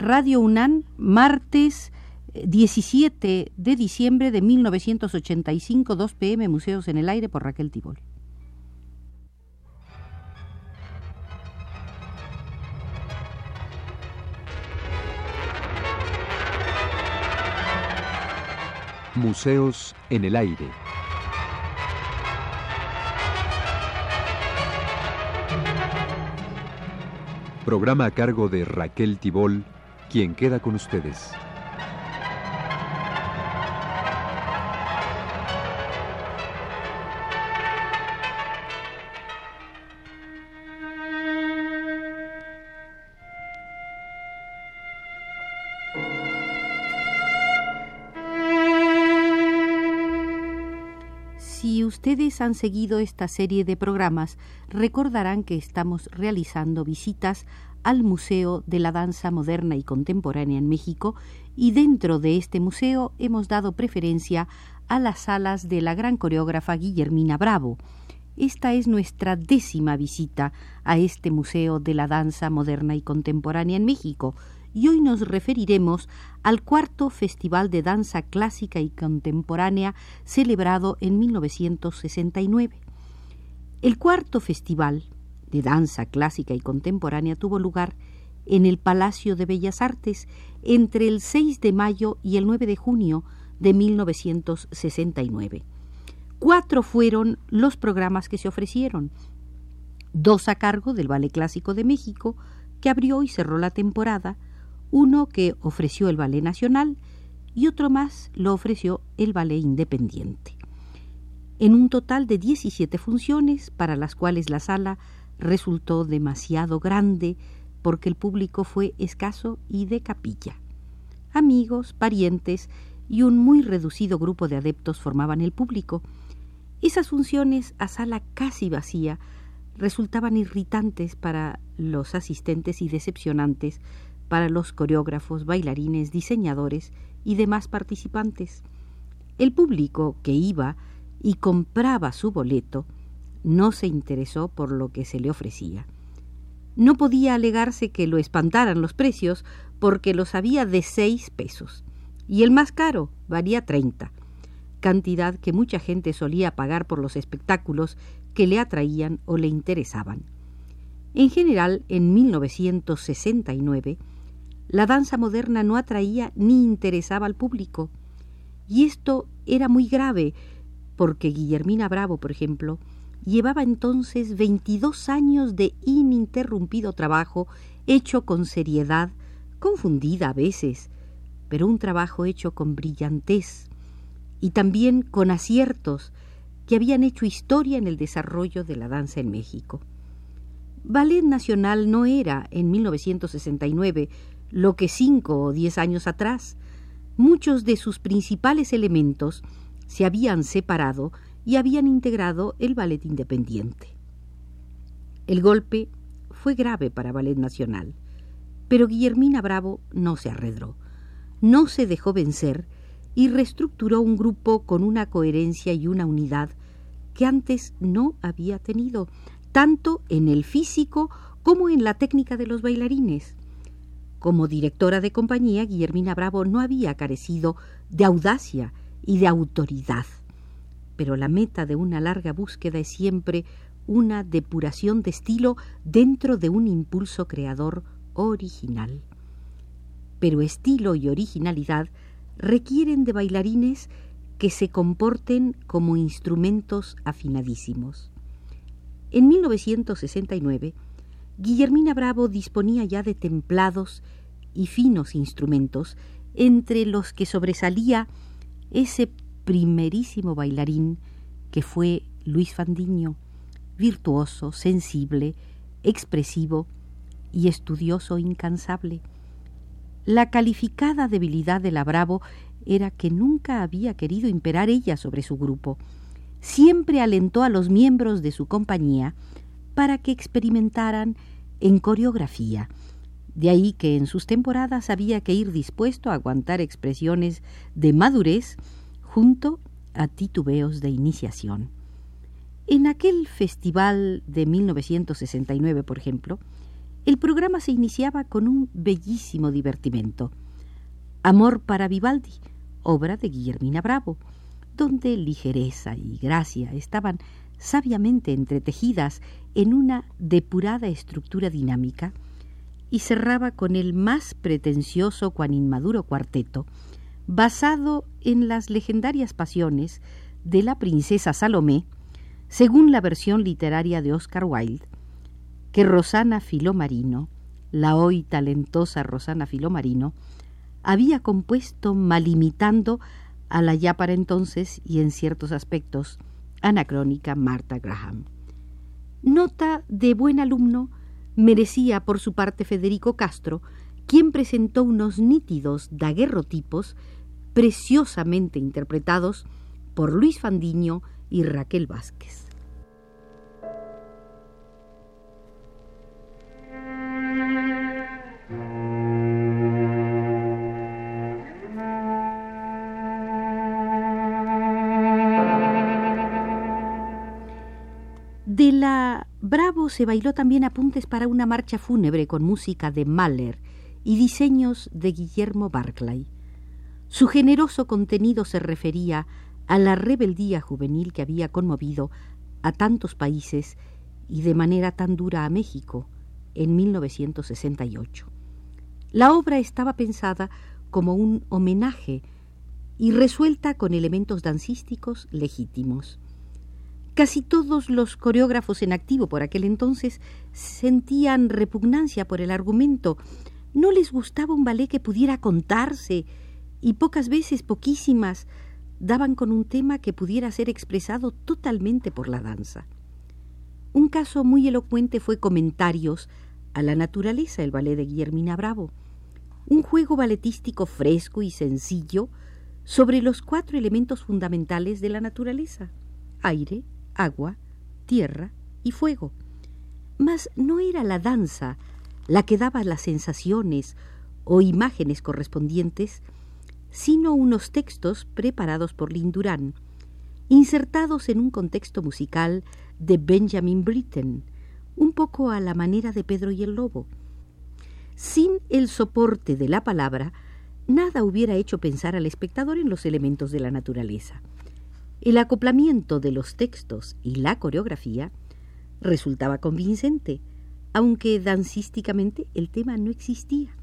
Radio UNAM, martes 17 eh, de diciembre de 1985, 2 pm, Museos en el Aire por Raquel Tibol. Museos en el Aire. Programa a cargo de Raquel Tibol, quien queda con ustedes. ustedes han seguido esta serie de programas, recordarán que estamos realizando visitas al Museo de la Danza Moderna y Contemporánea en México y dentro de este museo hemos dado preferencia a las salas de la gran coreógrafa Guillermina Bravo. Esta es nuestra décima visita a este Museo de la Danza Moderna y Contemporánea en México, y hoy nos referiremos al cuarto Festival de Danza Clásica y Contemporánea celebrado en 1969. El cuarto Festival de Danza Clásica y Contemporánea tuvo lugar en el Palacio de Bellas Artes entre el 6 de mayo y el 9 de junio de 1969. Cuatro fueron los programas que se ofrecieron, dos a cargo del Ballet Clásico de México, que abrió y cerró la temporada, uno que ofreció el Ballet Nacional y otro más lo ofreció el Ballet Independiente. En un total de 17 funciones, para las cuales la sala resultó demasiado grande porque el público fue escaso y de capilla. Amigos, parientes y un muy reducido grupo de adeptos formaban el público. Esas funciones a sala casi vacía resultaban irritantes para los asistentes y decepcionantes para los coreógrafos, bailarines, diseñadores y demás participantes. El público que iba y compraba su boleto no se interesó por lo que se le ofrecía. No podía alegarse que lo espantaran los precios porque los había de seis pesos y el más caro valía treinta, cantidad que mucha gente solía pagar por los espectáculos que le atraían o le interesaban. En general, en 1969, la danza moderna no atraía ni interesaba al público. Y esto era muy grave, porque Guillermina Bravo, por ejemplo, llevaba entonces 22 años de ininterrumpido trabajo hecho con seriedad, confundida a veces, pero un trabajo hecho con brillantez y también con aciertos que habían hecho historia en el desarrollo de la danza en México. Ballet Nacional no era, en 1969, lo que cinco o diez años atrás. Muchos de sus principales elementos se habían separado y habían integrado el ballet independiente. El golpe fue grave para Ballet Nacional, pero Guillermina Bravo no se arredró, no se dejó vencer y reestructuró un grupo con una coherencia y una unidad que antes no había tenido, tanto en el físico como en la técnica de los bailarines. Como directora de compañía, Guillermina Bravo no había carecido de audacia y de autoridad. Pero la meta de una larga búsqueda es siempre una depuración de estilo dentro de un impulso creador original. Pero estilo y originalidad requieren de bailarines que se comporten como instrumentos afinadísimos. En 1969, Guillermina Bravo disponía ya de templados y finos instrumentos, entre los que sobresalía ese primerísimo bailarín que fue Luis Fandiño, virtuoso, sensible, expresivo y estudioso incansable. La calificada debilidad de la Bravo era que nunca había querido imperar ella sobre su grupo. Siempre alentó a los miembros de su compañía para que experimentaran en coreografía. De ahí que en sus temporadas había que ir dispuesto a aguantar expresiones de madurez junto a titubeos de iniciación. En aquel festival de 1969, por ejemplo, El programa se iniciaba con un bellísimo divertimento. Amor para Vivaldi, obra de Guillermina Bravo, donde ligereza y gracia estaban sabiamente entretejidas en una depurada estructura dinámica, y cerraba con el más pretencioso cuan inmaduro cuarteto, basado en las legendarias pasiones de la princesa Salomé, según la versión literaria de Oscar Wilde, que Rosana Filomarino, la hoy talentosa Rosana Filomarino, había compuesto malimitando a la ya para entonces y en ciertos aspectos anacrónica Martha Graham. Nota de buen alumno merecía por su parte Federico Castro, quien presentó unos nítidos daguerrotipos preciosamente interpretados por Luis Fandiño y Raquel Vázquez. De la Bravo se bailó también apuntes para una marcha fúnebre con música de Mahler y diseños de Guillermo Barclay. Su generoso contenido se refería a la rebeldía juvenil que había conmovido a tantos países y de manera tan dura a México en 1968. La obra estaba pensada como un homenaje y resuelta con elementos dancísticos legítimos. Casi todos los coreógrafos en activo por aquel entonces sentían repugnancia por el argumento. No les gustaba un ballet que pudiera contarse y pocas veces, poquísimas, daban con un tema que pudiera ser expresado totalmente por la danza. Un caso muy elocuente fue Comentarios a la naturaleza, el ballet de Guillermina Bravo, un juego balletístico fresco y sencillo sobre los cuatro elementos fundamentales de la naturaleza, aire, agua, tierra y fuego. Mas no era la danza la que daba las sensaciones o imágenes correspondientes, sino unos textos preparados por Lindurán, insertados en un contexto musical de Benjamin Britten, un poco a la manera de Pedro y el Lobo. Sin el soporte de la palabra, nada hubiera hecho pensar al espectador en los elementos de la naturaleza. El acoplamiento de los textos y la coreografía resultaba convincente, aunque dancísticamente el tema no existía.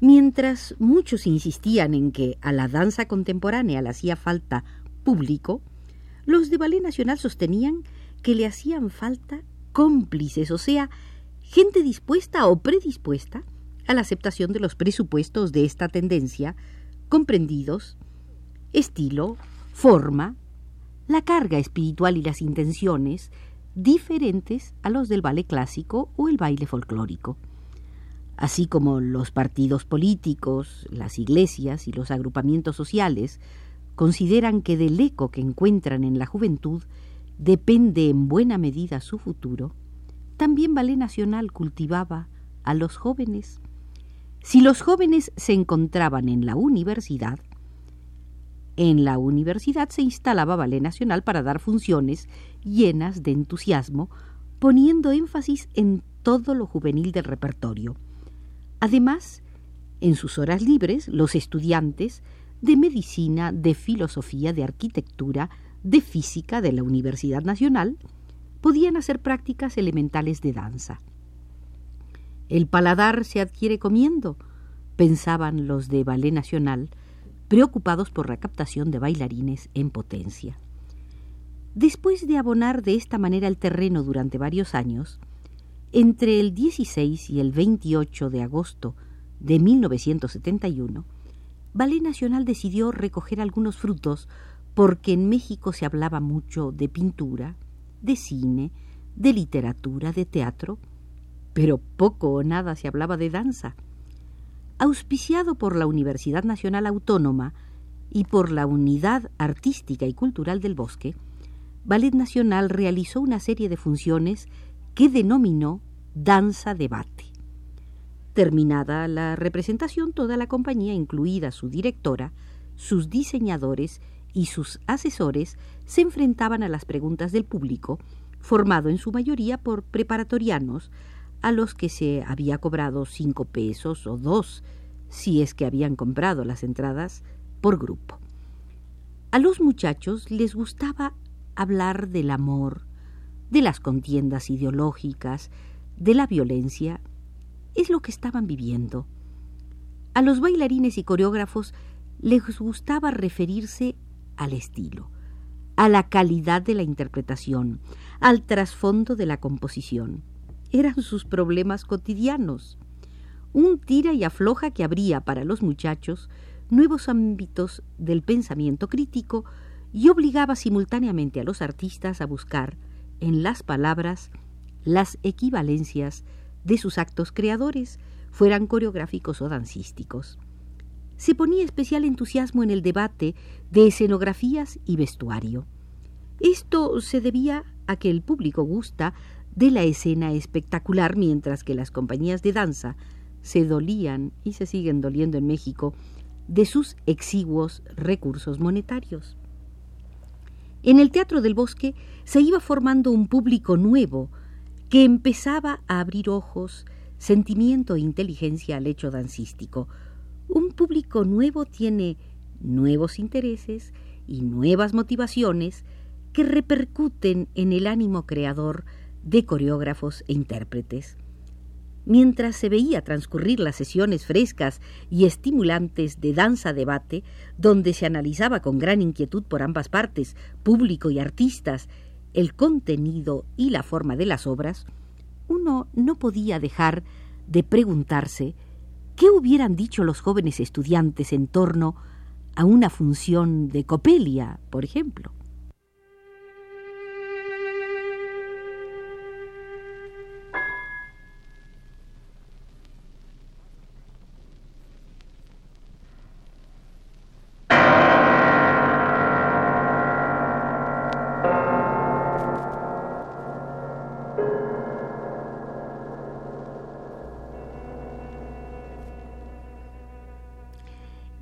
Mientras muchos insistían en que a la danza contemporánea le hacía falta público, los de Ballet Nacional sostenían que le hacían falta cómplices, o sea, gente dispuesta o predispuesta a la aceptación de los presupuestos de esta tendencia, comprendidos estilo, forma, la carga espiritual y las intenciones diferentes a los del ballet clásico o el baile folclórico así como los partidos políticos, las iglesias y los agrupamientos sociales, consideran que del eco que encuentran en la juventud depende en buena medida su futuro, también Ballet Nacional cultivaba a los jóvenes. Si los jóvenes se encontraban en la universidad, en la universidad se instalaba Ballet Nacional para dar funciones llenas de entusiasmo, poniendo énfasis en todo lo juvenil del repertorio Además, en sus horas libres, los estudiantes de medicina, de filosofía, de arquitectura, de física de la Universidad Nacional podían hacer prácticas elementales de danza. El paladar se adquiere comiendo, pensaban los de Ballet Nacional, preocupados por la captación de bailarines en potencia. Después de abonar de esta manera el terreno durante varios años, entre el 16 y el 28 de agosto de 1971, Ballet Nacional decidió recoger algunos frutos porque en México se hablaba mucho de pintura, de cine, de literatura, de teatro, pero poco o nada se hablaba de danza. Auspiciado por la Universidad Nacional Autónoma y por la Unidad Artística y Cultural del Bosque, Ballet Nacional realizó una serie de funciones que denominó Danza Debate. Terminada la representación, toda la compañía, incluida su directora, sus diseñadores y sus asesores, se enfrentaban a las preguntas del público, formado en su mayoría por preparatorianos, a los que se había cobrado cinco pesos o dos, si es que habían comprado las entradas, por grupo. A los muchachos les gustaba hablar del amor, de las contiendas ideológicas, de la violencia. Es lo que estaban viviendo. A los bailarines y coreógrafos les gustaba referirse al estilo, a la calidad de la interpretación, al trasfondo de la composición. Eran sus problemas cotidianos. Un tira y afloja que abría para los muchachos nuevos ámbitos del pensamiento crítico y obligaba simultáneamente a los artistas a buscar en las palabras las equivalencias de sus actos creadores, fueran coreográficos o dancísticos. Se ponía especial entusiasmo en el debate de escenografías y vestuario. Esto se debía a que el público gusta de la escena espectacular, mientras que las compañías de danza se dolían y se siguen doliendo en México de sus exiguos recursos monetarios. En el Teatro del Bosque se iba formando un público nuevo que empezaba a abrir ojos, sentimiento e inteligencia al hecho dancístico. Un público nuevo tiene nuevos intereses y nuevas motivaciones que repercuten en el ánimo creador de coreógrafos e intérpretes. Mientras se veía transcurrir las sesiones frescas y estimulantes de danza-debate, donde se analizaba con gran inquietud por ambas partes, público y artistas, el contenido y la forma de las obras, uno no podía dejar de preguntarse qué hubieran dicho los jóvenes estudiantes en torno a una función de Copelia, por ejemplo.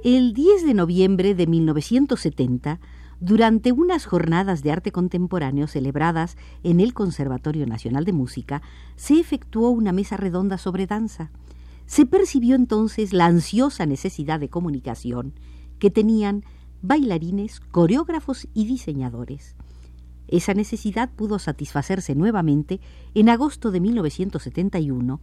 El 10 de noviembre de 1970, durante unas jornadas de arte contemporáneo celebradas en el Conservatorio Nacional de Música, se efectuó una mesa redonda sobre danza. Se percibió entonces la ansiosa necesidad de comunicación que tenían bailarines, coreógrafos y diseñadores. Esa necesidad pudo satisfacerse nuevamente en agosto de 1971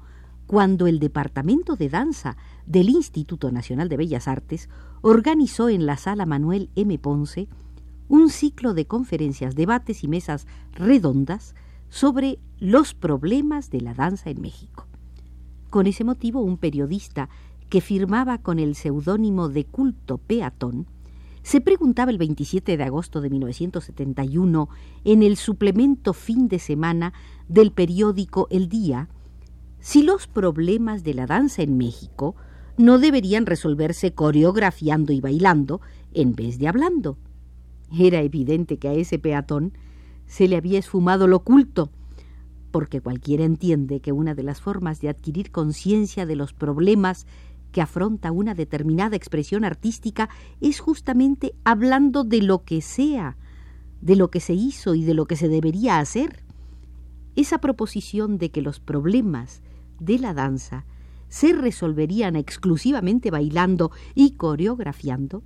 cuando el Departamento de Danza del Instituto Nacional de Bellas Artes organizó en la sala Manuel M. Ponce un ciclo de conferencias, debates y mesas redondas sobre los problemas de la danza en México. Con ese motivo, un periodista que firmaba con el seudónimo de Culto Peatón se preguntaba el 27 de agosto de 1971 en el suplemento fin de semana del periódico El Día si los problemas de la danza en México no deberían resolverse coreografiando y bailando en vez de hablando. Era evidente que a ese peatón se le había esfumado lo oculto, porque cualquiera entiende que una de las formas de adquirir conciencia de los problemas que afronta una determinada expresión artística es justamente hablando de lo que sea, de lo que se hizo y de lo que se debería hacer. Esa proposición de que los problemas de la danza se resolverían exclusivamente bailando y coreografiando,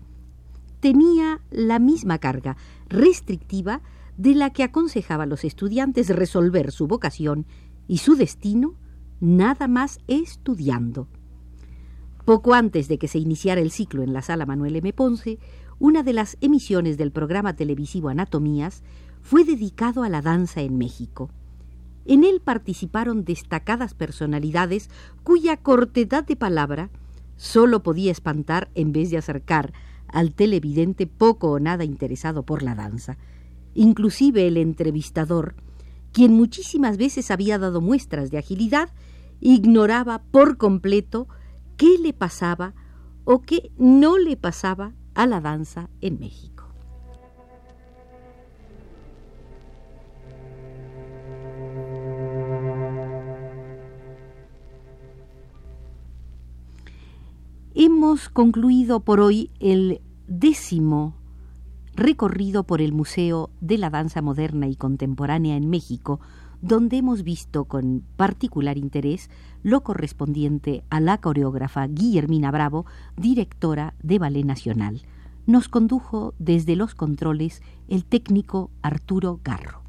tenía la misma carga restrictiva de la que aconsejaba a los estudiantes resolver su vocación y su destino nada más estudiando. Poco antes de que se iniciara el ciclo en la sala Manuel M. Ponce, una de las emisiones del programa televisivo Anatomías fue dedicado a la danza en México. En él participaron destacadas personalidades cuya cortedad de palabra sólo podía espantar en vez de acercar al televidente poco o nada interesado por la danza. Inclusive el entrevistador, quien muchísimas veces había dado muestras de agilidad, ignoraba por completo qué le pasaba o qué no le pasaba a la danza en México. Hemos concluido por hoy el décimo recorrido por el Museo de la Danza Moderna y Contemporánea en México donde hemos visto con particular interés lo correspondiente a la coreógrafa Guillermina Bravo, directora de Ballet Nacional. Nos condujo desde los controles el técnico Arturo Garro.